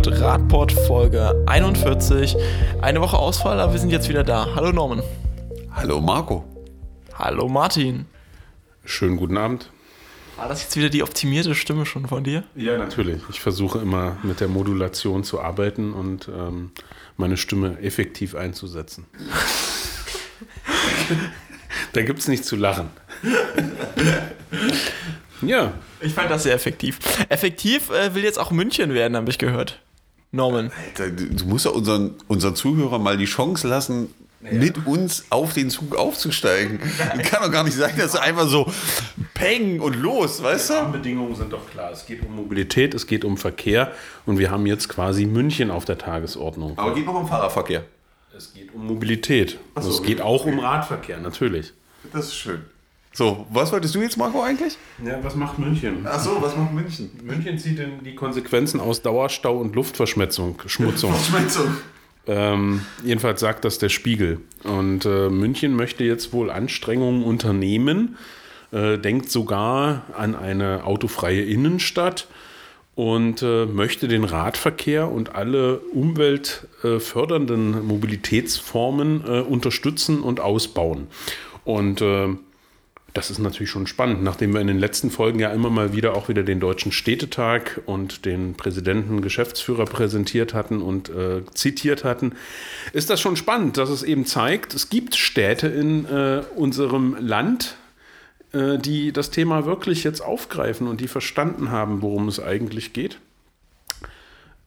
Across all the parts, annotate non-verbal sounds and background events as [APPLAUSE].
gehört Radport Folge 41. Eine Woche Ausfall, aber wir sind jetzt wieder da. Hallo Norman. Hallo Marco. Hallo Martin. Schönen guten Abend. War das jetzt wieder die optimierte Stimme schon von dir? Ja, natürlich. Ich versuche immer mit der Modulation zu arbeiten und ähm, meine Stimme effektiv einzusetzen. [LAUGHS] da gibt es nichts zu lachen. [LAUGHS] ja. Ich fand das sehr effektiv. Effektiv äh, will jetzt auch München werden, habe ich gehört. Norman. Alter, du musst ja unseren, unseren Zuhörern mal die Chance lassen, ja. mit uns auf den Zug aufzusteigen. [LAUGHS] Kann doch gar nicht sein, dass du einfach so peng und los, weißt du? Die Rahmenbedingungen sind doch klar. Es geht um Mobilität, es geht um Verkehr und wir haben jetzt quasi München auf der Tagesordnung. Aber es geht noch um Fahrradverkehr. Es geht um Mobilität. So, also es geht auch um Radverkehr, natürlich. Das ist schön. So, was wolltest du jetzt, Marco, eigentlich? Ja, was macht München? Ach so, was macht München? München zieht in die Konsequenzen aus Dauerstau und Luftverschmutzung. Schmutzung. [LAUGHS] Verschmutzung. Ähm, jedenfalls sagt das der Spiegel. Und äh, München möchte jetzt wohl Anstrengungen unternehmen, äh, denkt sogar an eine autofreie Innenstadt und äh, möchte den Radverkehr und alle umweltfördernden Mobilitätsformen äh, unterstützen und ausbauen. Und äh, das ist natürlich schon spannend, nachdem wir in den letzten Folgen ja immer mal wieder auch wieder den Deutschen Städtetag und den Präsidenten, Geschäftsführer präsentiert hatten und äh, zitiert hatten. Ist das schon spannend, dass es eben zeigt, es gibt Städte in äh, unserem Land, äh, die das Thema wirklich jetzt aufgreifen und die verstanden haben, worum es eigentlich geht.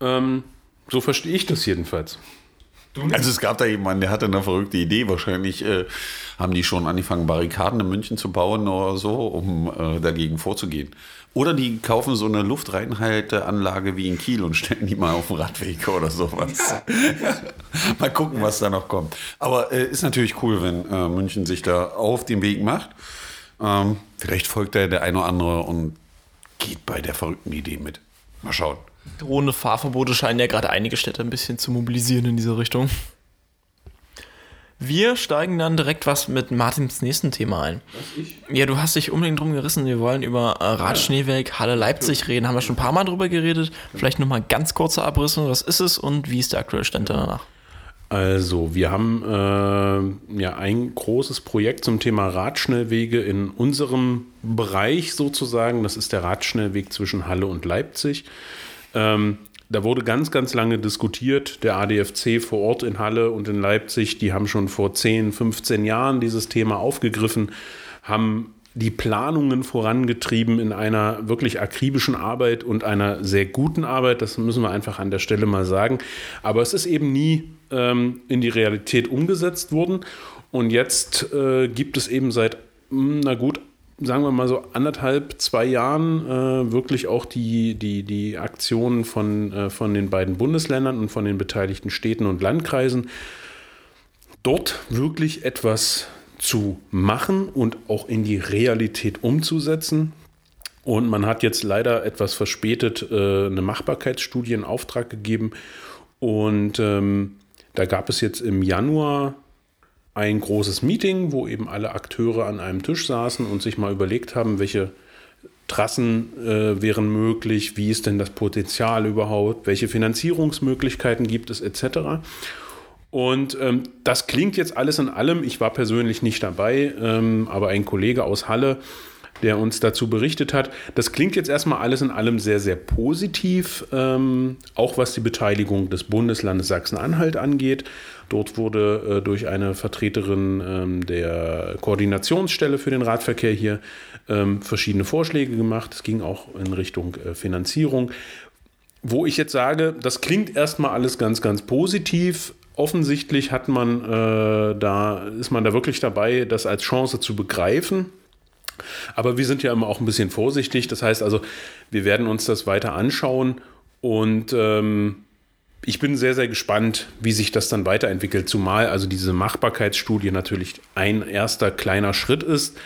Ähm, so verstehe ich das jedenfalls. Also es gab da jemanden, der hatte eine verrückte Idee. Wahrscheinlich äh, haben die schon angefangen, Barrikaden in München zu bauen oder so, um äh, dagegen vorzugehen. Oder die kaufen so eine Luftreinhalteanlage wie in Kiel und stellen die mal auf den Radweg oder sowas. [LAUGHS] mal gucken, was da noch kommt. Aber äh, ist natürlich cool, wenn äh, München sich da auf den Weg macht. Ähm, vielleicht folgt da der eine oder andere und geht bei der verrückten Idee mit. Mal schauen. Drohende Fahrverbote scheinen ja gerade einige Städte ein bisschen zu mobilisieren in diese Richtung. Wir steigen dann direkt was mit Martins nächsten Thema ein. Was, ich? Ja, du hast dich unbedingt drum gerissen. Wir wollen über äh, Radschneeweg Halle Leipzig reden. Haben wir schon ein paar Mal drüber geredet. Vielleicht nochmal ganz kurze Abrisse. Was ist es und wie ist der aktuelle Stand danach? Also, wir haben äh, ja ein großes Projekt zum Thema Radschnellwege in unserem Bereich sozusagen. Das ist der Radschnellweg zwischen Halle und Leipzig. Ähm, da wurde ganz, ganz lange diskutiert. Der ADFC vor Ort in Halle und in Leipzig, die haben schon vor 10, 15 Jahren dieses Thema aufgegriffen, haben die Planungen vorangetrieben in einer wirklich akribischen Arbeit und einer sehr guten Arbeit. Das müssen wir einfach an der Stelle mal sagen. Aber es ist eben nie ähm, in die Realität umgesetzt worden. Und jetzt äh, gibt es eben seit, hm, na gut, sagen wir mal so anderthalb, zwei Jahren äh, wirklich auch die, die, die Aktionen von, äh, von den beiden Bundesländern und von den beteiligten Städten und Landkreisen, dort wirklich etwas zu machen und auch in die Realität umzusetzen. Und man hat jetzt leider etwas verspätet äh, eine Machbarkeitsstudie in Auftrag gegeben. Und ähm, da gab es jetzt im Januar ein großes Meeting, wo eben alle Akteure an einem Tisch saßen und sich mal überlegt haben, welche Trassen äh, wären möglich, wie ist denn das Potenzial überhaupt, welche Finanzierungsmöglichkeiten gibt es etc. Und ähm, das klingt jetzt alles in allem, ich war persönlich nicht dabei, ähm, aber ein Kollege aus Halle, der uns dazu berichtet hat. Das klingt jetzt erstmal alles in allem sehr, sehr positiv, ähm, auch was die Beteiligung des Bundeslandes Sachsen-Anhalt angeht. Dort wurde äh, durch eine Vertreterin ähm, der Koordinationsstelle für den Radverkehr hier ähm, verschiedene Vorschläge gemacht. Es ging auch in Richtung äh, Finanzierung. Wo ich jetzt sage, das klingt erstmal alles ganz, ganz positiv. Offensichtlich hat man äh, da, ist man da wirklich dabei, das als Chance zu begreifen. Aber wir sind ja immer auch ein bisschen vorsichtig. Das heißt also, wir werden uns das weiter anschauen und ähm, ich bin sehr, sehr gespannt, wie sich das dann weiterentwickelt, zumal also diese Machbarkeitsstudie natürlich ein erster kleiner Schritt ist.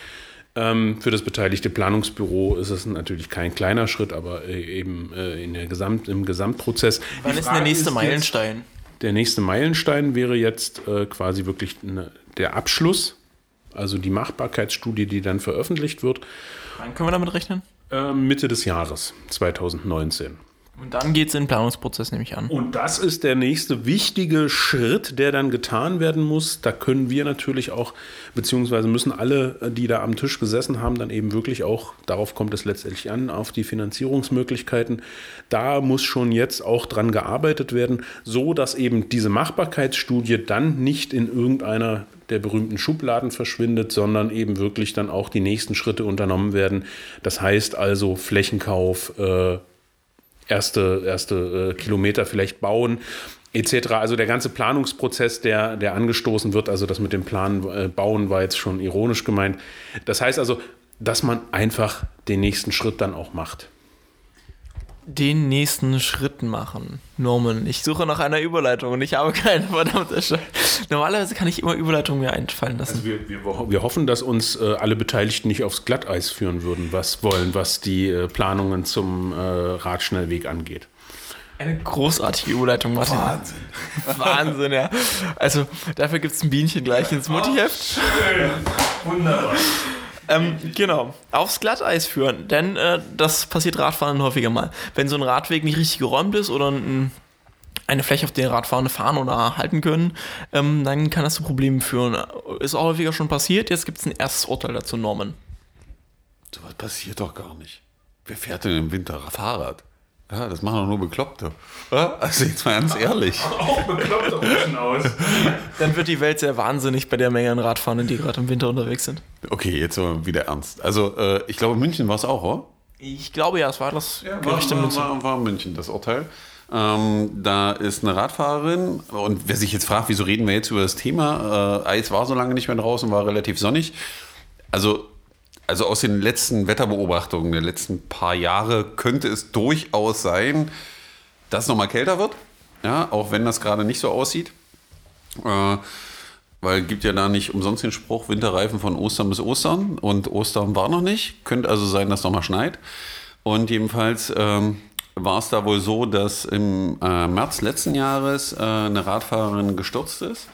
Ähm, für das beteiligte Planungsbüro ist es natürlich kein kleiner Schritt, aber äh, eben äh, in der Gesamt, im Gesamtprozess. Wann ist der nächste ist Meilenstein? Jetzt, der nächste Meilenstein wäre jetzt äh, quasi wirklich eine, der Abschluss, also die Machbarkeitsstudie, die dann veröffentlicht wird. Wann können wir damit rechnen? Mitte des Jahres 2019. Und dann geht es in den Planungsprozess, nehme ich an. Und das ist der nächste wichtige Schritt, der dann getan werden muss. Da können wir natürlich auch, beziehungsweise müssen alle, die da am Tisch gesessen haben, dann eben wirklich auch, darauf kommt es letztendlich an, auf die Finanzierungsmöglichkeiten. Da muss schon jetzt auch dran gearbeitet werden, so dass eben diese Machbarkeitsstudie dann nicht in irgendeiner der berühmten Schubladen verschwindet, sondern eben wirklich dann auch die nächsten Schritte unternommen werden. Das heißt also Flächenkauf, äh, erste, erste äh, Kilometer vielleicht bauen etc. Also der ganze Planungsprozess, der, der angestoßen wird, also das mit dem Plan äh, bauen war jetzt schon ironisch gemeint. Das heißt also, dass man einfach den nächsten Schritt dann auch macht den nächsten Schritt machen. Norman, ich suche nach einer Überleitung und ich habe keine [LAUGHS] verdammte Scheiße. Normalerweise kann ich immer Überleitungen mir einfallen lassen. Also wir, wir, wir, hoffen, dass uns äh, alle Beteiligten nicht aufs Glatteis führen würden, was wollen, was die äh, Planungen zum äh, Radschnellweg angeht. Eine großartige Überleitung, Martin. Wahnsinn. [LAUGHS] Wahnsinn, ja. Also dafür gibt es ein Bienchen gleich ins Muttiheft. Wunderbar. Ähm, genau, aufs Glatteis führen, denn äh, das passiert Radfahren häufiger mal. Wenn so ein Radweg nicht richtig geräumt ist oder ein, eine Fläche, auf der Radfahrende fahren oder halten können, ähm, dann kann das zu Problemen führen. Ist auch häufiger schon passiert, jetzt gibt es ein erstes Urteil dazu, Norman. So was passiert doch gar nicht. Wer fährt denn im Winter Fahrrad? Ja, das machen doch nur Bekloppte. Also jetzt mal ganz ehrlich. [LAUGHS] Auch Bekloppte rutschen aus. Dann wird die Welt sehr wahnsinnig bei der Menge an Radfahrern, die gerade im Winter unterwegs sind. Okay, jetzt mal wieder ernst. Also äh, ich glaube, München war es auch, oder? Ich glaube ja, es war das ja, Gericht in München. War, war München das Urteil. Ähm, da ist eine Radfahrerin und wer sich jetzt fragt, wieso reden wir jetzt über das Thema? Äh, Eis war so lange nicht mehr draußen, war relativ sonnig. Also also aus den letzten Wetterbeobachtungen der letzten paar Jahre könnte es durchaus sein, dass es nochmal kälter wird. Ja, auch wenn das gerade nicht so aussieht. Äh, weil es gibt ja da nicht umsonst den Spruch, Winterreifen von Ostern bis Ostern. Und Ostern war noch nicht. Könnte also sein, dass nochmal schneit. Und jedenfalls ähm, war es da wohl so, dass im äh, März letzten Jahres äh, eine Radfahrerin gestürzt ist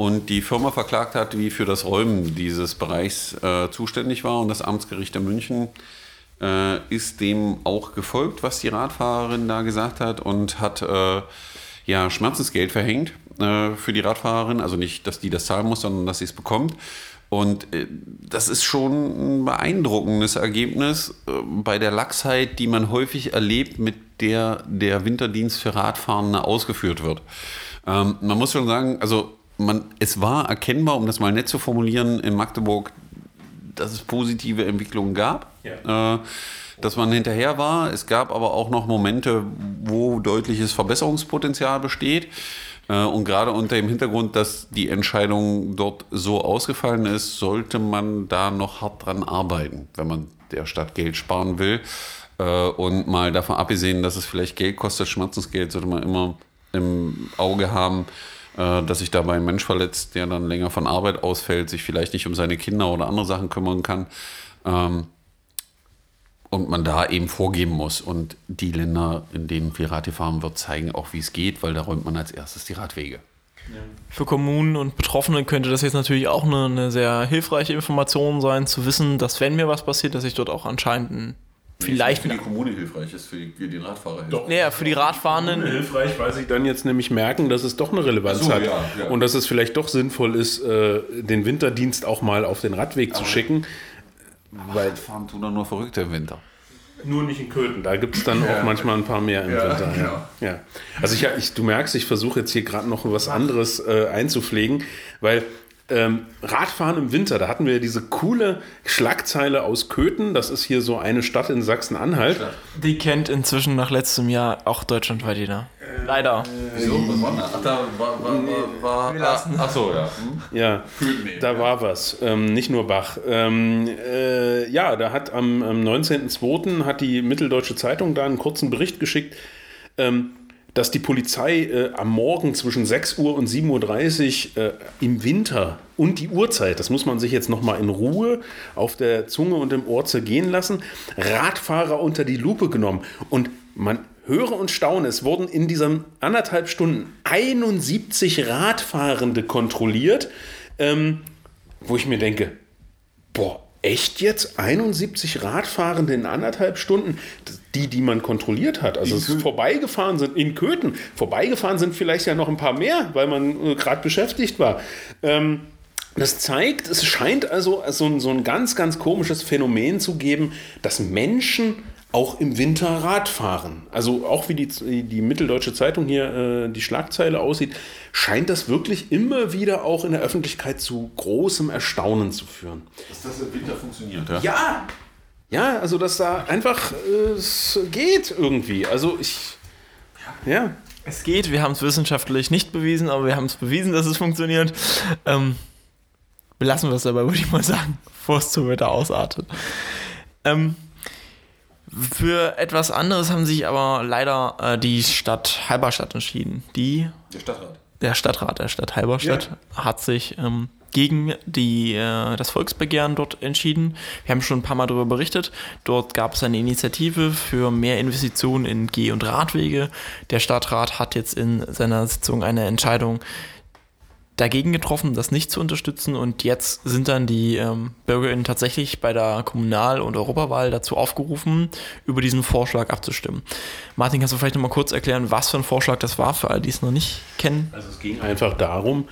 und die Firma verklagt hat, die für das Räumen dieses Bereichs äh, zuständig war. Und das Amtsgericht der München äh, ist dem auch gefolgt, was die Radfahrerin da gesagt hat und hat äh, ja Schmerzensgeld verhängt äh, für die Radfahrerin. Also nicht, dass die das zahlen muss, sondern dass sie es bekommt. Und äh, das ist schon ein beeindruckendes Ergebnis äh, bei der Lachsheit, die man häufig erlebt, mit der der Winterdienst für Radfahrende ausgeführt wird. Ähm, man muss schon sagen, also man, es war erkennbar, um das mal nett zu formulieren, in Magdeburg, dass es positive Entwicklungen gab. Ja. Äh, dass man hinterher war. Es gab aber auch noch Momente, wo deutliches Verbesserungspotenzial besteht. Äh, und gerade unter dem Hintergrund, dass die Entscheidung dort so ausgefallen ist, sollte man da noch hart dran arbeiten, wenn man der Stadt Geld sparen will. Äh, und mal davon abgesehen, dass es vielleicht Geld kostet, Schmerzensgeld, sollte man immer im Auge haben, dass sich dabei ein Mensch verletzt, der dann länger von Arbeit ausfällt, sich vielleicht nicht um seine Kinder oder andere Sachen kümmern kann. Ähm, und man da eben vorgeben muss. Und die Länder, in denen viel Rad gefahren wird, zeigen auch, wie es geht, weil da räumt man als erstes die Radwege. Für Kommunen und Betroffene könnte das jetzt natürlich auch eine, eine, sehr hilfreiche Information sein, zu wissen, dass wenn mir was passiert, dass ich dort auch anscheinend ein vielleicht für die Kommune hilfreich ist, für die, für die Radfahrer hilfreich. Naja, für die Radfahrenden. Hilfreich, weil sie dann jetzt nämlich merken, dass es doch eine Relevanz so, hat. Ja, ja. Und dass es vielleicht doch sinnvoll ist, äh, den Winterdienst auch mal auf den Radweg zu schicken. Weil Radfahren tun doch nur Verrückte im Winter. Nur nicht in Köthen, da gibt es dann ja. auch manchmal ein paar mehr im ja, Winter. Genau. Ja. Also ich, ich, du merkst, ich versuche jetzt hier gerade noch was anderes äh, einzupflegen, weil ähm, Radfahren im Winter, da hatten wir diese coole Schlagzeile aus Köthen. Das ist hier so eine Stadt in Sachsen-Anhalt. Die kennt inzwischen nach letztem Jahr auch deutschlandweit jeder. Äh, Leider. Wieso? Was war das? Ach, da war. war, war, war ach, ach so, ja. Hm? Ja, da war was. Ähm, nicht nur Bach. Ähm, äh, ja, da hat am, am 19.02. hat die Mitteldeutsche Zeitung da einen kurzen Bericht geschickt. Ähm, dass die Polizei äh, am Morgen zwischen 6 Uhr und 7.30 Uhr äh, im Winter und die Uhrzeit, das muss man sich jetzt nochmal in Ruhe auf der Zunge und im Ohr zergehen lassen, Radfahrer unter die Lupe genommen. Und man höre und staune, es wurden in diesen anderthalb Stunden 71 Radfahrende kontrolliert, ähm, wo ich mir denke, boah, echt jetzt 71 Radfahrende in anderthalb Stunden? Die, die man kontrolliert hat. Also es vorbeigefahren sind in Köthen. Vorbeigefahren sind vielleicht ja noch ein paar mehr, weil man äh, gerade beschäftigt war. Ähm, das zeigt, es scheint also so ein, so ein ganz, ganz komisches Phänomen zu geben, dass Menschen auch im Winter Rad fahren. Also auch wie die, die Mitteldeutsche Zeitung hier äh, die Schlagzeile aussieht, scheint das wirklich immer wieder auch in der Öffentlichkeit zu großem Erstaunen zu führen. Dass das im Winter funktioniert, ja? Ja, ja, also dass da einfach äh, es geht irgendwie. Also ich, ja. Es geht, wir haben es wissenschaftlich nicht bewiesen, aber wir haben es bewiesen, dass es funktioniert. Ähm, belassen wir es dabei, würde ich mal sagen, [LAUGHS] bevor es zu weiter ausartet. Ähm, für etwas anderes haben sich aber leider äh, die Stadt Halberstadt entschieden. Die, Der Stadtrat. der Stadtrat der Stadt Halberstadt hat sich ähm, gegen die, äh, das Volksbegehren dort entschieden. Wir haben schon ein paar Mal darüber berichtet. Dort gab es eine Initiative für mehr Investitionen in Geh- und Radwege. Der Stadtrat hat jetzt in seiner Sitzung eine Entscheidung dagegen getroffen, das nicht zu unterstützen. Und jetzt sind dann die ähm, BürgerInnen tatsächlich bei der Kommunal- und Europawahl dazu aufgerufen, über diesen Vorschlag abzustimmen. Martin, kannst du vielleicht nochmal kurz erklären, was für ein Vorschlag das war, für alle, die es noch nicht kennen? Also es ging einfach darum,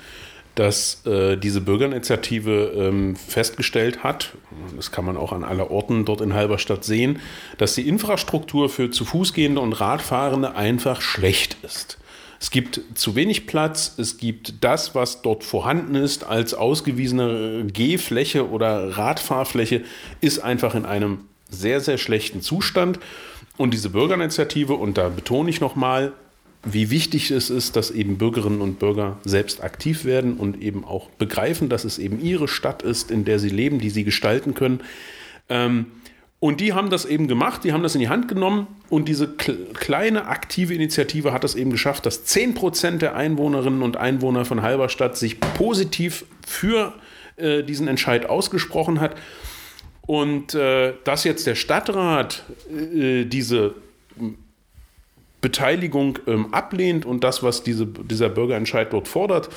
dass äh, diese Bürgerinitiative ähm, festgestellt hat, das kann man auch an aller Orten dort in Halberstadt sehen, dass die Infrastruktur für zu Fuß gehende und Radfahrende einfach schlecht ist. Es gibt zu wenig Platz, es gibt das, was dort vorhanden ist als ausgewiesene Gehfläche oder Radfahrfläche, ist einfach in einem sehr, sehr schlechten Zustand. Und diese Bürgerinitiative, und da betone ich nochmal, wie wichtig es ist, dass eben Bürgerinnen und Bürger selbst aktiv werden und eben auch begreifen, dass es eben ihre Stadt ist, in der sie leben, die sie gestalten können. Ähm, und die haben das eben gemacht, die haben das in die Hand genommen und diese kleine aktive Initiative hat es eben geschafft, dass 10% der Einwohnerinnen und Einwohner von Halberstadt sich positiv für äh, diesen Entscheid ausgesprochen hat. Und äh, dass jetzt der Stadtrat äh, diese Beteiligung ähm, ablehnt und das, was diese, dieser Bürgerentscheid dort fordert,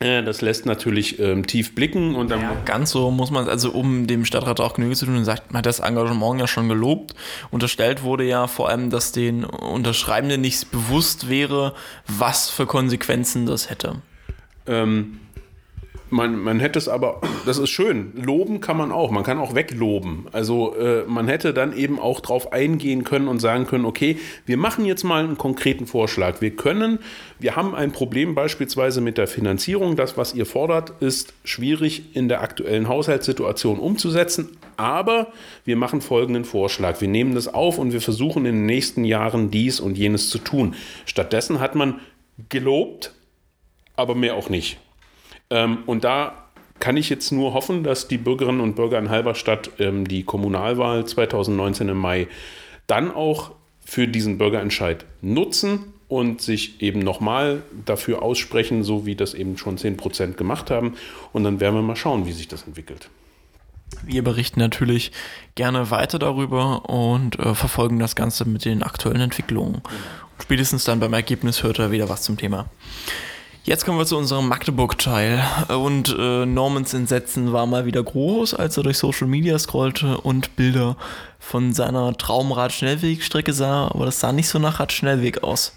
das lässt natürlich ähm, tief blicken und dann. Ja, ganz so muss man, also um dem Stadtrat auch Genüge zu tun, sagt, man hat das Engagement ja schon gelobt. Unterstellt wurde ja vor allem, dass den Unterschreibenden nicht bewusst wäre, was für Konsequenzen das hätte. Ähm, man, man hätte es aber, das ist schön, loben kann man auch, man kann auch wegloben. Also äh, man hätte dann eben auch drauf eingehen können und sagen können, okay, wir machen jetzt mal einen konkreten Vorschlag. Wir können, wir haben ein Problem beispielsweise mit der Finanzierung. Das, was ihr fordert, ist schwierig in der aktuellen Haushaltssituation umzusetzen. Aber wir machen folgenden Vorschlag. Wir nehmen das auf und wir versuchen in den nächsten Jahren dies und jenes zu tun. Stattdessen hat man gelobt, aber mehr auch nicht. Ähm, und da kann ich jetzt nur hoffen, dass die Bürgerinnen und Bürger in Halberstadt ähm, die Kommunalwahl 2019 im Mai dann auch für diesen Bürgerentscheid nutzen und sich eben nochmal dafür aussprechen, so wie das eben schon 10% gemacht haben. Und dann werden wir mal schauen, wie sich das entwickelt. Wir berichten natürlich gerne weiter darüber und äh, verfolgen das Ganze mit den aktuellen Entwicklungen. Spätestens dann beim Ergebnis hört er wieder was zum Thema. Jetzt kommen wir zu unserem Magdeburg-Teil. Und äh, Normans Entsetzen war mal wieder groß, als er durch Social Media scrollte und Bilder von seiner Traumrad-Schnellwegstrecke sah. Aber das sah nicht so nach Radschnellweg aus.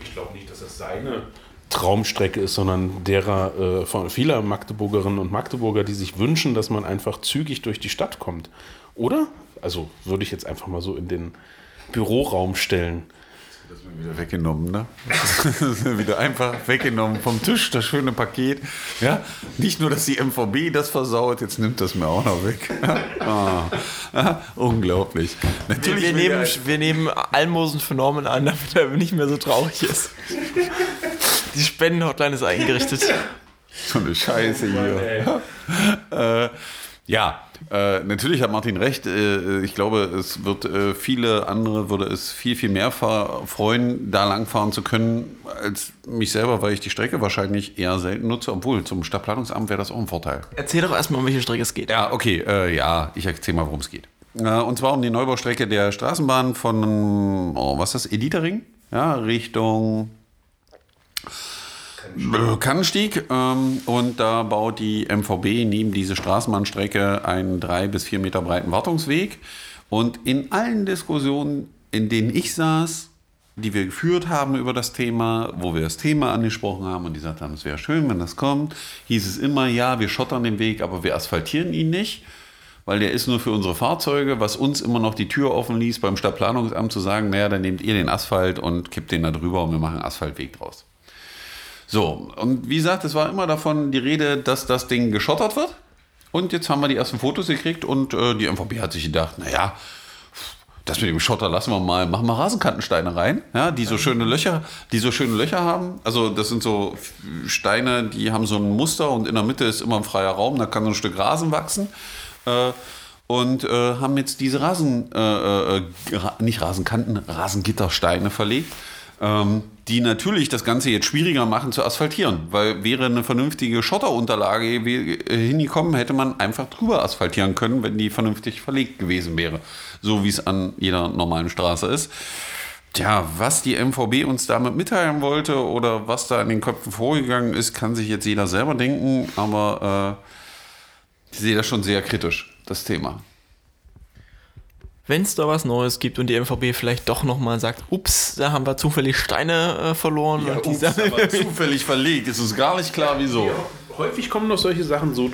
Ich glaube nicht, dass es seine Traumstrecke ist, sondern derer äh, von vieler Magdeburgerinnen und Magdeburger, die sich wünschen, dass man einfach zügig durch die Stadt kommt. Oder? Also würde ich jetzt einfach mal so in den Büroraum stellen. Das wird wieder weggenommen, ne? [LAUGHS] Wieder einfach weggenommen vom Tisch, das schöne Paket. Ja, nicht nur, dass die MVB das versaut, jetzt nimmt das mir auch noch weg. [LAUGHS] Ah, ah, unglaublich. Natürlich wir, wir nehmen, wir nehmen Almosen für Norman an, damit er nicht mehr so traurig ist. Die Spendenhotline ist eingerichtet. So eine Scheiße hier. äh, ja, äh, natürlich hat Martin recht. Äh, ich glaube, es wird äh, viele andere würde es viel, viel mehr freuen, da langfahren zu können, als mich selber, weil ich die Strecke wahrscheinlich eher selten nutze, obwohl zum Stadtplanungsamt wäre das auch ein Vorteil. Erzähl doch erstmal, um welche Strecke es geht. Ja, okay, äh, ja, ich erzähl mal, worum es geht. Äh, und zwar um die Neubaustrecke der Straßenbahn von, oh, was ist das, Editering? Ja, Richtung Kannenstieg. Ähm, und da baut die MVB neben diese Straßenbahnstrecke einen drei bis vier Meter breiten Wartungsweg. Und in allen Diskussionen in denen ich saß, die wir geführt haben über das Thema, wo wir das Thema angesprochen haben und die gesagt haben, es wäre schön, wenn das kommt, hieß es immer, ja, wir schottern den Weg, aber wir asphaltieren ihn nicht, weil der ist nur für unsere Fahrzeuge, was uns immer noch die Tür offen ließ, beim Stadtplanungsamt zu sagen, naja, dann nehmt ihr den Asphalt und kippt den da drüber und wir machen Asphaltweg draus. So, und wie gesagt, es war immer davon die Rede, dass das Ding geschottert wird. Und jetzt haben wir die ersten Fotos gekriegt und äh, die MVB hat sich gedacht, naja, das mit dem Schotter lassen wir mal, machen wir Rasenkantensteine rein, ja, die so schöne Löcher, die so schöne Löcher haben. Also das sind so Steine, die haben so ein Muster und in der Mitte ist immer ein freier Raum, da kann so ein Stück Rasen wachsen. Äh, und äh, haben jetzt diese Rasen, äh, äh nicht Rasenkanten, Rasengittersteine verlegt ähm, die natürlich das Ganze jetzt schwieriger machen zu asphaltieren, weil wäre eine vernünftige Schotterunterlage hingekommen, hätte man einfach drüber asphaltieren können, wenn die vernünftig verlegt gewesen wäre, so wie es an jeder normalen Straße ist. Tja, was die MVB uns damit mitteilen wollte oder was da in den Köpfen vorgegangen ist, kann sich jetzt jeder selber denken, aber äh, ich sehe das schon sehr kritisch, das Thema wenn es da was Neues gibt und die MVB vielleicht doch nochmal sagt, ups, da haben wir zufällig Steine äh, verloren. Ja, und ups, aber [LAUGHS] zufällig verlegt, ist uns gar nicht klar, wieso. Ja, häufig kommen doch solche Sachen so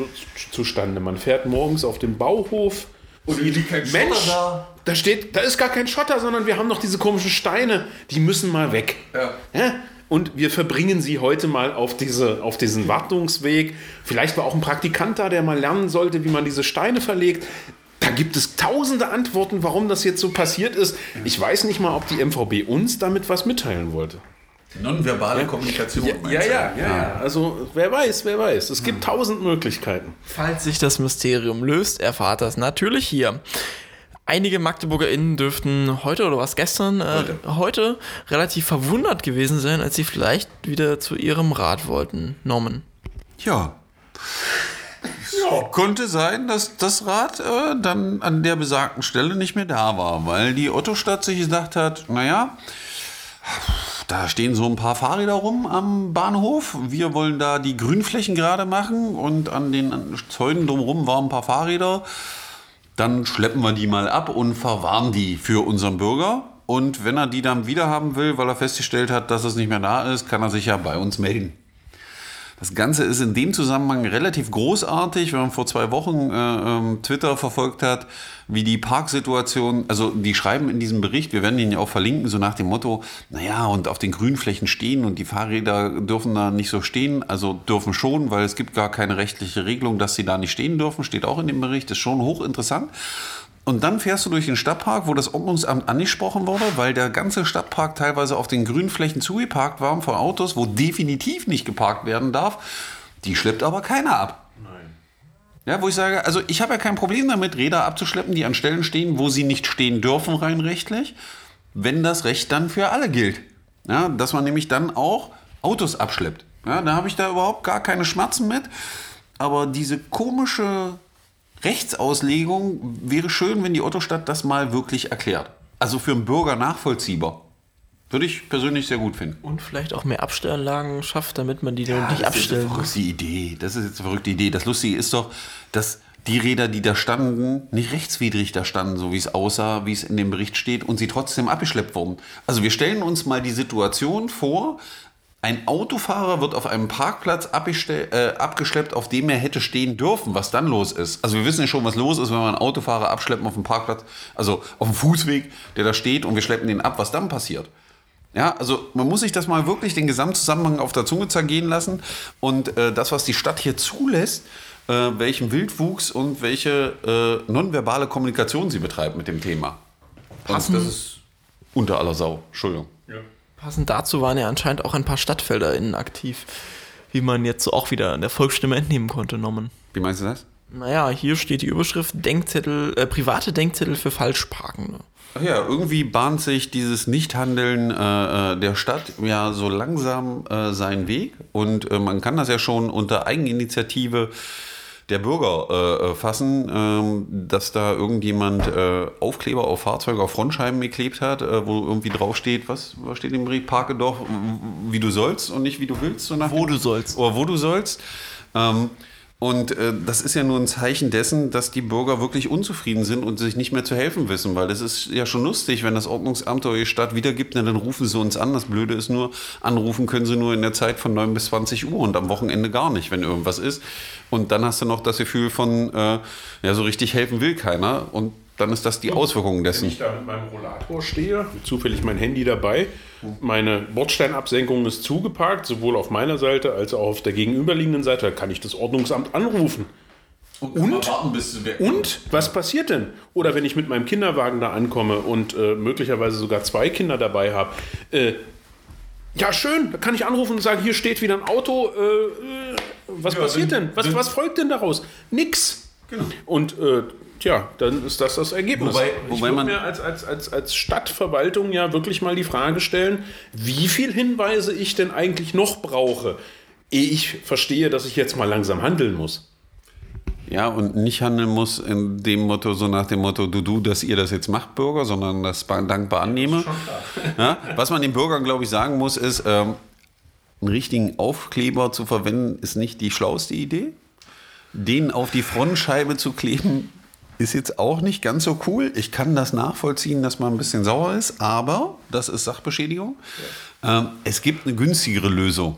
zustande. Man fährt morgens auf dem Bauhof und die, Mensch, da. da. steht, da ist gar kein Schotter, sondern wir haben noch diese komischen Steine, die müssen mal weg. Ja. ja? Und wir verbringen sie heute mal auf, diese, auf diesen Wartungsweg. Vielleicht war auch ein Praktikant da, der mal lernen sollte, wie man diese Steine verlegt. Da gibt es tausende Antworten, warum das jetzt so passiert ist. Ich weiß nicht mal, ob die MVB uns damit was mitteilen wollte. Nonverbale ja. Kommunikation. Ja, ja, ja, ja, Also wer weiß, wer weiß. Es gibt tausend Möglichkeiten. Falls sich das Mysterium löst, erfahrt das natürlich hier. Einige MagdeburgerInnen dürften heute oder was gestern, äh, heute. heute relativ verwundert gewesen sein, als sie vielleicht wieder zu ihrem Rat wollten. Norman. Ja. Ja. Konnte sein, dass das Rad äh, dann an der besagten Stelle nicht mehr da war, weil die Ottostadt sich gesagt hat, naja, da stehen so ein paar Fahrräder rum am Bahnhof. Wir wollen da die Grünflächen gerade machen und an den Zäunen drumherum waren ein paar Fahrräder. Dann schleppen wir die mal ab und verwahren die für unseren Bürger. Und wenn er die dann wieder haben will, weil er festgestellt hat, dass es nicht mehr da ist, kann er sich ja bei uns melden. Das Ganze ist in dem Zusammenhang relativ großartig, wenn man vor zwei Wochen äh, ähm, Twitter verfolgt hat, wie die Parksituation, also die schreiben in diesem Bericht, wir werden ihn ja auch verlinken, so nach dem Motto, naja, und auf den Grünflächen stehen und die Fahrräder dürfen da nicht so stehen, also dürfen schon, weil es gibt gar keine rechtliche Regelung, dass sie da nicht stehen dürfen, steht auch in dem Bericht, ist schon hochinteressant. Und dann fährst du durch den Stadtpark, wo das Ordnungsamt angesprochen wurde, weil der ganze Stadtpark teilweise auf den Grünflächen zugeparkt war von Autos, wo definitiv nicht geparkt werden darf. Die schleppt aber keiner ab. Nein. Ja, wo ich sage, also ich habe ja kein Problem damit, Räder abzuschleppen, die an Stellen stehen, wo sie nicht stehen dürfen, rein rechtlich, wenn das Recht dann für alle gilt. Ja, dass man nämlich dann auch Autos abschleppt. Ja, da habe ich da überhaupt gar keine Schmerzen mit. Aber diese komische Rechtsauslegung wäre schön, wenn die Ottostadt das mal wirklich erklärt. Also für einen Bürger nachvollziehbar. Würde ich persönlich sehr gut finden. Und vielleicht auch mehr Abstellanlagen schafft, damit man die ja, nicht abstellen muss. Das ist eine verrückte Idee. Das ist jetzt eine verrückte Idee. Das Lustige ist doch, dass die Räder, die da standen, nicht rechtswidrig da standen, so wie es aussah, wie es in dem Bericht steht, und sie trotzdem abgeschleppt wurden. Also wir stellen uns mal die Situation vor, ein Autofahrer wird auf einem Parkplatz äh, abgeschleppt, auf dem er hätte stehen dürfen. Was dann los ist? Also wir wissen ja schon, was los ist, wenn wir einen Autofahrer abschleppen auf dem Parkplatz, also auf dem Fußweg, der da steht und wir schleppen den ab, was dann passiert. Ja, also man muss sich das mal wirklich den Gesamtzusammenhang auf der Zunge zergehen lassen und äh, das, was die Stadt hier zulässt, äh, welchen Wildwuchs und welche äh, nonverbale Kommunikation sie betreibt mit dem Thema. Passen. Und das ist unter aller Sau. Entschuldigung. Ja. Passend dazu waren ja anscheinend auch ein paar StadtfelderInnen aktiv, wie man jetzt so auch wieder in der Volksstimme entnehmen konnte, Norman. Wie meinst du das? Naja, hier steht die Überschrift Denkzettel, äh, private Denkzettel für Falschparkende. Ach ja, irgendwie bahnt sich dieses Nichthandeln äh, äh, der Stadt ja so langsam äh, seinen Weg und äh, man kann das ja schon unter Eigeninitiative der Bürger äh, äh, fassen, ähm, dass da irgendjemand äh, Aufkleber auf Fahrzeuge, auf Frontscheiben geklebt hat, äh, wo irgendwie draufsteht, was, was steht im Brief? Parke doch, wie du sollst und nicht wie du willst. So wo du sollst. Oder wo du sollst. Ähm, Und äh, das ist ja nur ein Zeichen dessen, dass die Bürger wirklich unzufrieden sind und sich nicht mehr zu helfen wissen, weil das ist ja schon lustig, wenn das Ordnungsamt die Stadt wiedergibt, dann rufen sie uns an. Das Blöde ist nur, anrufen können sie nur in der Zeit von 9 bis 20 Uhr und am Wochenende gar nicht, wenn irgendwas ist. Und dann hast du noch das Gefühl von, äh, ja, so richtig helfen will keiner. Und dann ist das die Auswirkung dessen. Wenn ich da mit meinem Rollator stehe, zufällig mein Handy dabei, meine Bordsteinabsenkung ist zugeparkt, sowohl auf meiner Seite als auch auf der gegenüberliegenden Seite, da kann ich das Ordnungsamt anrufen. Und, warten, und was passiert denn? Oder wenn ich mit meinem Kinderwagen da ankomme und äh, möglicherweise sogar zwei Kinder dabei habe, äh, ja schön, da kann ich anrufen und sagen, hier steht wieder ein Auto, äh, äh was ja, passiert denn? Was, was folgt denn daraus? Nix. Genau. Und äh, tja, dann ist das das Ergebnis. Wobei, wobei ich man mir als, als, als, als Stadtverwaltung ja wirklich mal die Frage stellen, wie viel Hinweise ich denn eigentlich noch brauche, ehe ich verstehe, dass ich jetzt mal langsam handeln muss. Ja, und nicht handeln muss in dem Motto, so nach dem Motto, du, du, dass ihr das jetzt macht, Bürger, sondern das dankbar annehme. Ja, was man den Bürgern, glaube ich, sagen muss, ist, ähm, einen richtigen Aufkleber zu verwenden, ist nicht die schlauste Idee. Den auf die Frontscheibe zu kleben, ist jetzt auch nicht ganz so cool. Ich kann das nachvollziehen, dass man ein bisschen sauer ist, aber das ist Sachbeschädigung. Ja. Ähm, es gibt eine günstigere Lösung.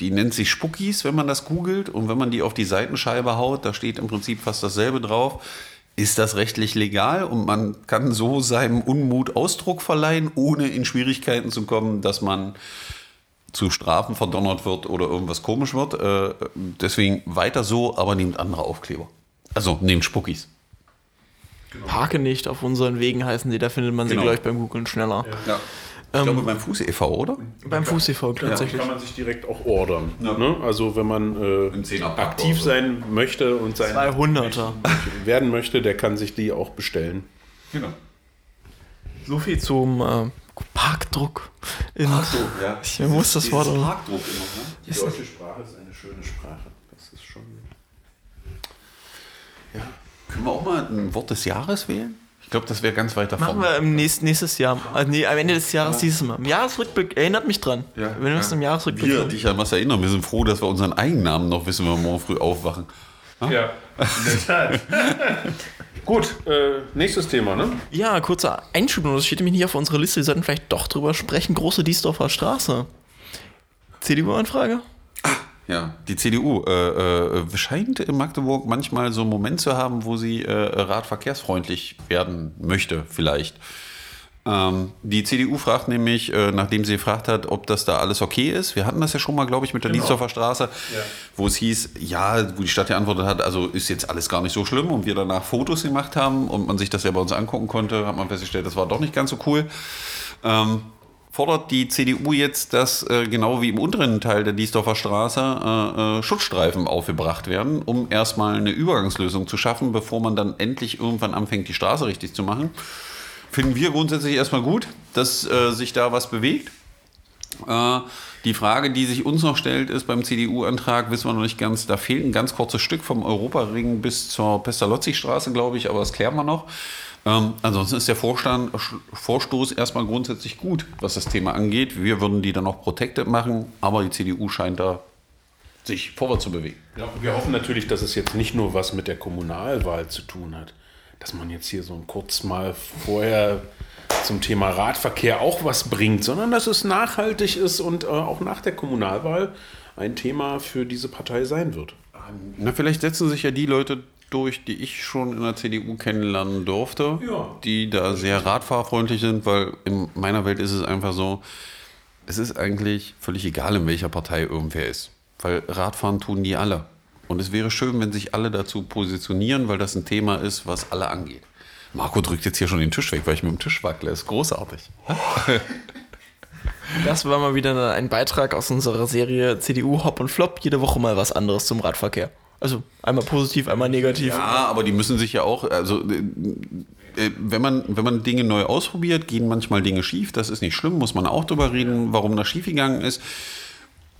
Die nennt sich Spuckis, wenn man das googelt. Und wenn man die auf die Seitenscheibe haut, da steht im Prinzip fast dasselbe drauf. Ist das rechtlich legal und man kann so seinem Unmut Ausdruck verleihen, ohne in Schwierigkeiten zu kommen, dass man zu Strafen verdonnert wird oder irgendwas komisch wird. Äh, deswegen weiter so, aber nehmt andere Aufkleber. Also nehmt Spuckis. Genau. Parke nicht auf unseren Wegen heißen die, da findet man sie genau. gleich beim Googlen schneller. Ja. Ich ähm, glaube beim Fuß e.V., oder? Beim Fuß e.V. tatsächlich. Ja, kann man sich direkt auch ordern. Ja. Ne? Also wenn man äh, aktiv sein möchte und sein 200er [LAUGHS] werden möchte, der kann sich die auch bestellen. Genau. So viel zum äh, Parkdruck. In, Parkdruck, ja. [LAUGHS] Ich muss das Wort. Parkdruck immer, ne? Die deutsche Sprache ist eine schöne Sprache. Das ist schon. Ja. Können wir auch mal ein Wort des Jahres wählen? Ich glaube, das wäre ganz weit davon. Machen wir im nächsten, nächstes Jahr. Also nee, am Ende des Jahres dieses Mal. Im Jahresrückblick erinnert mich dran. Ja, wenn wir uns im Jahresrückblick. Wir dich an was erinnern. Wir sind froh, dass wir unseren Eigennamen noch wissen, wenn wir morgen früh aufwachen. Ha? Ja, in der Tat. [LAUGHS] Gut, äh, nächstes Thema, ne? Ja, kurzer Einschub, das steht nämlich nicht auf unserer Liste. Wir sollten vielleicht doch drüber sprechen. Große Diesdorfer Straße. CDU-Anfrage? Ja, die CDU äh, äh, scheint in Magdeburg manchmal so einen Moment zu haben, wo sie äh, radverkehrsfreundlich werden möchte, vielleicht. Ähm, die CDU fragt nämlich, äh, nachdem sie gefragt hat, ob das da alles okay ist. Wir hatten das ja schon mal, glaube ich, mit der genau. Niesdorfer Straße, ja. wo es hieß, ja, wo die Stadt geantwortet hat, also ist jetzt alles gar nicht so schlimm und wir danach Fotos gemacht haben und man sich das ja bei uns angucken konnte, hat man festgestellt, das war doch nicht ganz so cool. Ähm, fordert die CDU jetzt, dass äh, genau wie im unteren Teil der Diesdorfer Straße äh, äh, Schutzstreifen aufgebracht werden, um erstmal eine Übergangslösung zu schaffen, bevor man dann endlich irgendwann anfängt, die Straße richtig zu machen. Finden wir grundsätzlich erstmal gut, dass äh, sich da was bewegt. Äh, die Frage, die sich uns noch stellt, ist beim CDU-Antrag, wissen wir noch nicht ganz, da fehlt ein ganz kurzes Stück vom Europaring bis zur Pestalozzi-Straße, glaube ich, aber das klären wir noch. Ähm, ansonsten ist der Vorstand, Vorstoß erstmal grundsätzlich gut, was das Thema angeht. Wir würden die dann auch protected machen, aber die CDU scheint da sich vorwärts zu bewegen. Ja, wir hoffen natürlich, dass es jetzt nicht nur was mit der Kommunalwahl zu tun hat, dass man jetzt hier so kurz mal vorher zum Thema Radverkehr auch was bringt, sondern dass es nachhaltig ist und äh, auch nach der Kommunalwahl ein Thema für diese Partei sein wird. Na, vielleicht setzen sich ja die Leute durch, die ich schon in der CDU kennenlernen durfte, ja. die da sehr radfahrfreundlich sind, weil in meiner Welt ist es einfach so, es ist eigentlich völlig egal, in welcher Partei irgendwer ist. Weil Radfahren tun die alle. Und es wäre schön, wenn sich alle dazu positionieren, weil das ein Thema ist, was alle angeht. Marco drückt jetzt hier schon den Tisch weg, weil ich mit dem Tisch wackle. Ist großartig. Das war mal wieder ein Beitrag aus unserer Serie CDU Hop und Flop. Jede Woche mal was anderes zum Radverkehr. Also einmal positiv, einmal negativ. Ja, aber die müssen sich ja auch, also äh, äh, wenn man, wenn man Dinge neu ausprobiert, gehen manchmal Dinge schief. Das ist nicht schlimm, muss man auch drüber reden, warum das schiefgegangen ist.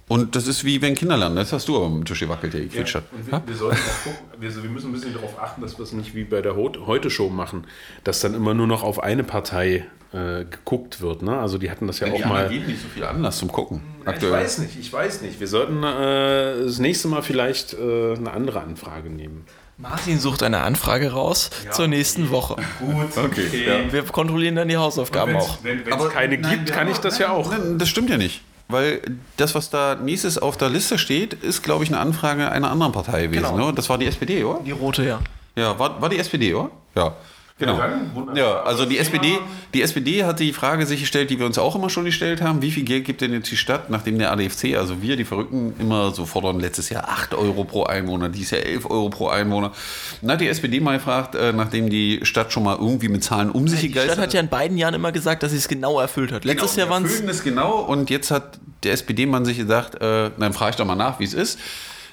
Und das ist wie wenn Kinder lernen. Das hast du aber mit Tisch gewackelt, der ja, wir, wir, sollten auch gucken, wir, wir, müssen ein bisschen darauf achten, dass wir es nicht wie bei der Heute-Show machen, dass dann immer nur noch auf eine Partei äh, geguckt wird. Ne? Also die hatten das ja, Die auch mal. geben nicht so viel Anlass zum Gucken. Ich weiß nicht, ich weiß nicht. Wir sollten äh, das nächste Mal vielleicht äh, eine andere Anfrage nehmen. Martin sucht eine Anfrage raus zur nächsten Woche. Gut, [LAUGHS] Okay, ja. Wir kontrollieren dann die Hausaufgaben auch. Wenn es keine gibt, kann ich das ja auch. Nein, das stimmt ja nicht. Weil das, was da nächstes auf der Liste steht, ist, glaube ich, eine Anfrage einer anderen Partei gewesen. Genau. Ne? Das war die SPD, oder? Die rote, ja. Ja, war, war die SPD, oder? Ja. Genau. Ja, also die SPD, die SPD hat die Frage sich gestellt, die wir uns auch immer schon gestellt haben, wie viel Geld gibt denn jetzt die Stadt, nachdem der ADFC, also wir, die Verrückten, immer so fordern, letztes Jahr 8 Euro pro Einwohner, dieses Jahr 11 Euro pro Einwohner. Dann hat die SPD mal gefragt, äh, nachdem die Stadt schon mal irgendwie mit Zahlen um sich Die Stadt hat ja in beiden Jahren immer gesagt, dass sie es genau erfüllt hat. Letztes Genau, Jahr waren es genau und jetzt hat der SPD-Mann sich gedacht, äh, dann frage ich doch mal nach, wie es ist.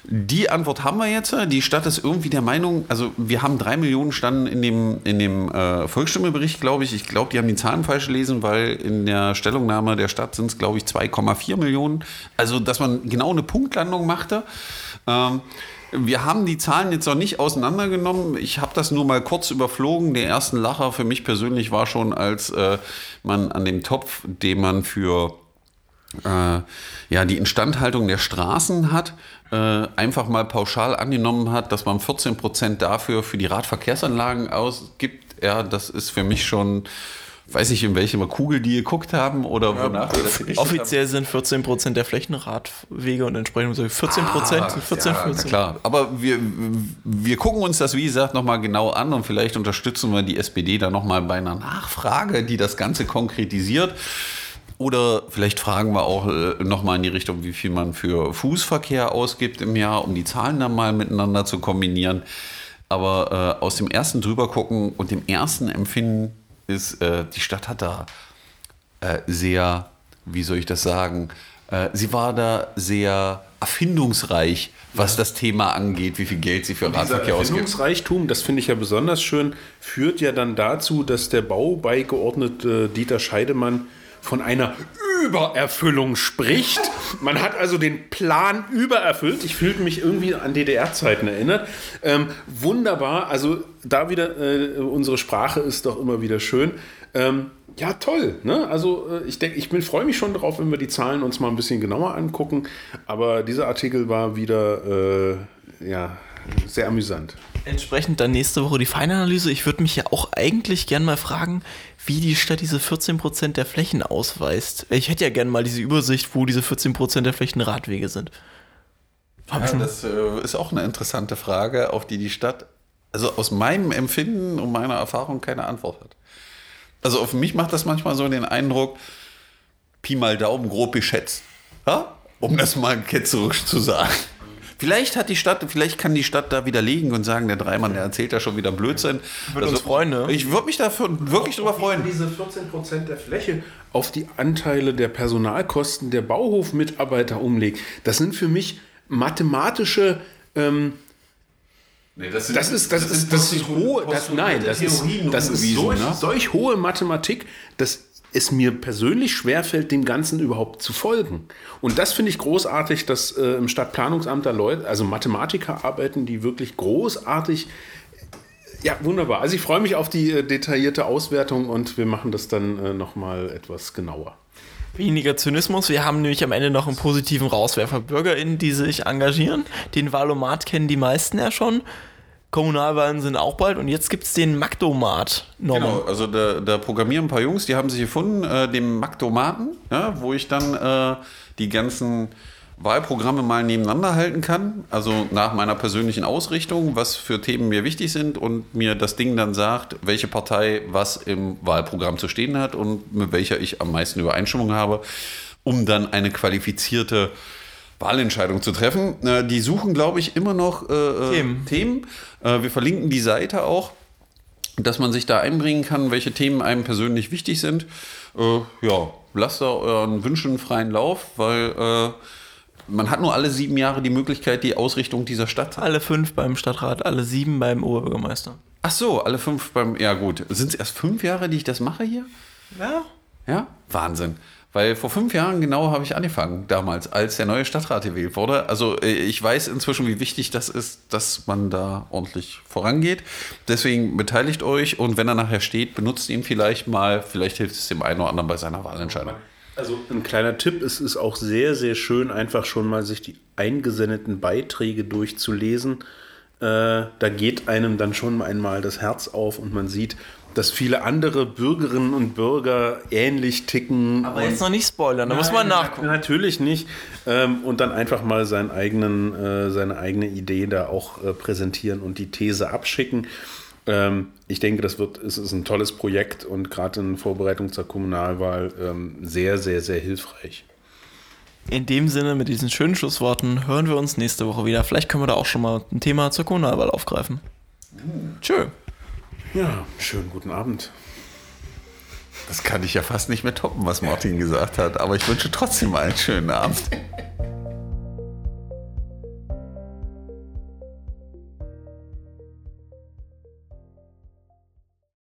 Die Antwort haben wir jetzt. Die Stadt ist irgendwie der Meinung, also wir haben drei Millionen standen in dem, in dem äh, Volksstimmebericht, glaube ich. Ich glaube, die haben die Zahlen falsch gelesen, weil in der Stellungnahme der Stadt sind es, glaube ich, 2,4 Millionen. Also, dass man genau eine Punktlandung machte. Ähm, wir haben die Zahlen jetzt noch nicht auseinandergenommen. Ich habe das nur mal kurz überflogen. Der erste Lacher für mich persönlich war schon, als äh, man an dem Topf, den man für ja, die Instandhaltung der Straßen hat, äh, einfach mal pauschal angenommen hat, dass man 14 Prozent dafür für die Radverkehrsanlagen ausgibt. Ja, das ist für mich schon, weiß ich in welche Kugel die geguckt haben oder wonach das gerichtet offiziell sind 14% der Flächenradwege und entsprechend so 14%, haben. 14, ja, na 14. klar. Aber wir, wir gucken uns das, wie gesagt, nochmal genau an und vielleicht unterstützen wir die SPD da nochmal bei einer Nachfrage, die das Ganze konkretisiert. Oder vielleicht fragen wir auch äh, nochmal in die Richtung, wie viel man für Fußverkehr ausgibt im Jahr, um die Zahlen dann mal miteinander zu kombinieren. Aber äh, aus dem ersten drüber gucken und dem ersten Empfinden ist, äh, die Stadt hat da äh, sehr, wie soll ich das sagen, äh, sie war da sehr erfindungsreich, was das Thema angeht, wie viel Geld sie für Radverkehr ausgibt. Erfindungsreichtum, das finde ich ja besonders schön, führt ja dann dazu, dass der Baubeigeordnete Dieter Scheidemann von einer Übererfüllung spricht. Man hat also den Plan übererfüllt. Ich fühlte mich irgendwie an DDR-Zeiten erinnert. Ähm, wunderbar. Also da wieder, äh, unsere Sprache ist doch immer wieder schön. Ähm, ja, toll. Ne? Also äh, ich denke, ich freue mich schon drauf, wenn wir die Zahlen uns mal ein bisschen genauer angucken. Aber dieser Artikel war wieder äh, ja, sehr amüsant. Entsprechend dann nächste Woche die Feinanalyse. Ich würde mich ja auch eigentlich gern mal fragen, wie die Stadt diese 14% der Flächen ausweist. Ich hätte ja gern mal diese Übersicht, wo diese 14% der Flächen Radwege sind. Hab Ja, das äh, ist auch eine interessante Frage, auf die die Stadt, also aus meinem Empfinden und meiner Erfahrung keine Antwort hat. Also auf mich macht das manchmal so den Eindruck, Pi mal Daumen grob geschätzt. Ja? Um das mal ketzerisch zu sagen. Vielleicht hat die Stadt, vielleicht kann die Stadt da widerlegen und sagen, der Dreimann, der erzählt da schon wieder Blödsinn. Würde Das uns freuen, ne? Ich würde mich dafür wirklich drüber freuen. Diese 14% der Fläche auf die Anteile der Personalkosten der Bauhofmitarbeiter umlegt, das sind für mich mathematische ähm, das ist, das ist, das ist hohe, das, nein, das ist, das ist solch, ne? solch hohe Mathematik, dass es mir persönlich schwerfällt, dem Ganzen überhaupt zu folgen. Und das finde ich großartig, dass äh, im Stadtplanungsamt da Leute, also Mathematiker arbeiten, die wirklich großartig ja, wunderbar. Also ich freue mich auf die äh, detaillierte Auswertung und wir machen das dann äh, nochmal etwas genauer. Weniger Zynismus. Wir haben nämlich am Ende noch einen positiven Rauswerfer. BürgerInnen, die sich engagieren. Den Valomat kennen die meisten ja schon. Kommunalwahlen sind auch bald. Und jetzt gibt es den Magdomat. Genau, also da, da programmieren ein paar Jungs, die haben sich gefunden, äh, dem Magdomaten, ja, wo ich dann äh, die ganzen Wahlprogramme mal nebeneinander halten kann, also nach meiner persönlichen Ausrichtung, was für Themen mir wichtig sind und mir das Ding dann sagt, welche Partei was im Wahlprogramm zu stehen hat und mit welcher ich am meisten Übereinstimmung habe, um dann eine qualifizierte Wahlentscheidung zu treffen. Äh, die suchen, glaube ich, immer noch äh, äh, Themen. Themen. Äh, wir verlinken die Seite auch dass man sich da einbringen kann, welche Themen einem persönlich wichtig sind. Äh, ja, lasst da euren Wünschen freien Lauf, weil äh, man hat nur alle sieben Jahre die Möglichkeit, die Ausrichtung dieser Stadt. Alle fünf beim Stadtrat, alle sieben beim Oberbürgermeister. Ach so, alle fünf beim. Ja, gut. Sind es erst fünf Jahre, die ich das mache hier? Ja. Ja, Wahnsinn. Weil vor fünf Jahren genau habe ich angefangen, damals, als der neue Stadtrat gewählt wurde. Also äh, ich weiß inzwischen, wie wichtig das ist, dass man da ordentlich vorangeht. Deswegen beteiligt euch und wenn er nachher steht, benutzt ihn vielleicht mal. Vielleicht hilft es dem einen oder anderen bei seiner Wahlentscheidung. Also ein kleiner Tipp, es ist auch sehr, sehr schön, einfach schon mal sich die eingesendeten Beiträge durchzulesen. Äh, da geht einem dann schon einmal das Herz auf und man sieht, dass viele andere Bürgerinnen und Bürger ähnlich ticken. Aber jetzt noch nicht spoilern, da muss man nachgucken. Natürlich nicht. Ähm, und dann einfach mal seinen eigenen, äh, seine eigene Idee da auch äh, präsentieren und die These abschicken. Ähm, ich denke, das wird, es ist ein tolles Projekt und gerade in Vorbereitung zur Kommunalwahl ähm, sehr, sehr, sehr hilfreich. In dem Sinne, mit diesen schönen Schlussworten, hören wir uns nächste Woche wieder. Vielleicht können wir da auch schon mal ein Thema zur Kommunalwahl aufgreifen. Tschö. Ja, schönen guten Abend. Das kann ich ja fast nicht mehr toppen, was Martin gesagt hat. Aber ich wünsche trotzdem einen schönen Abend. [LAUGHS]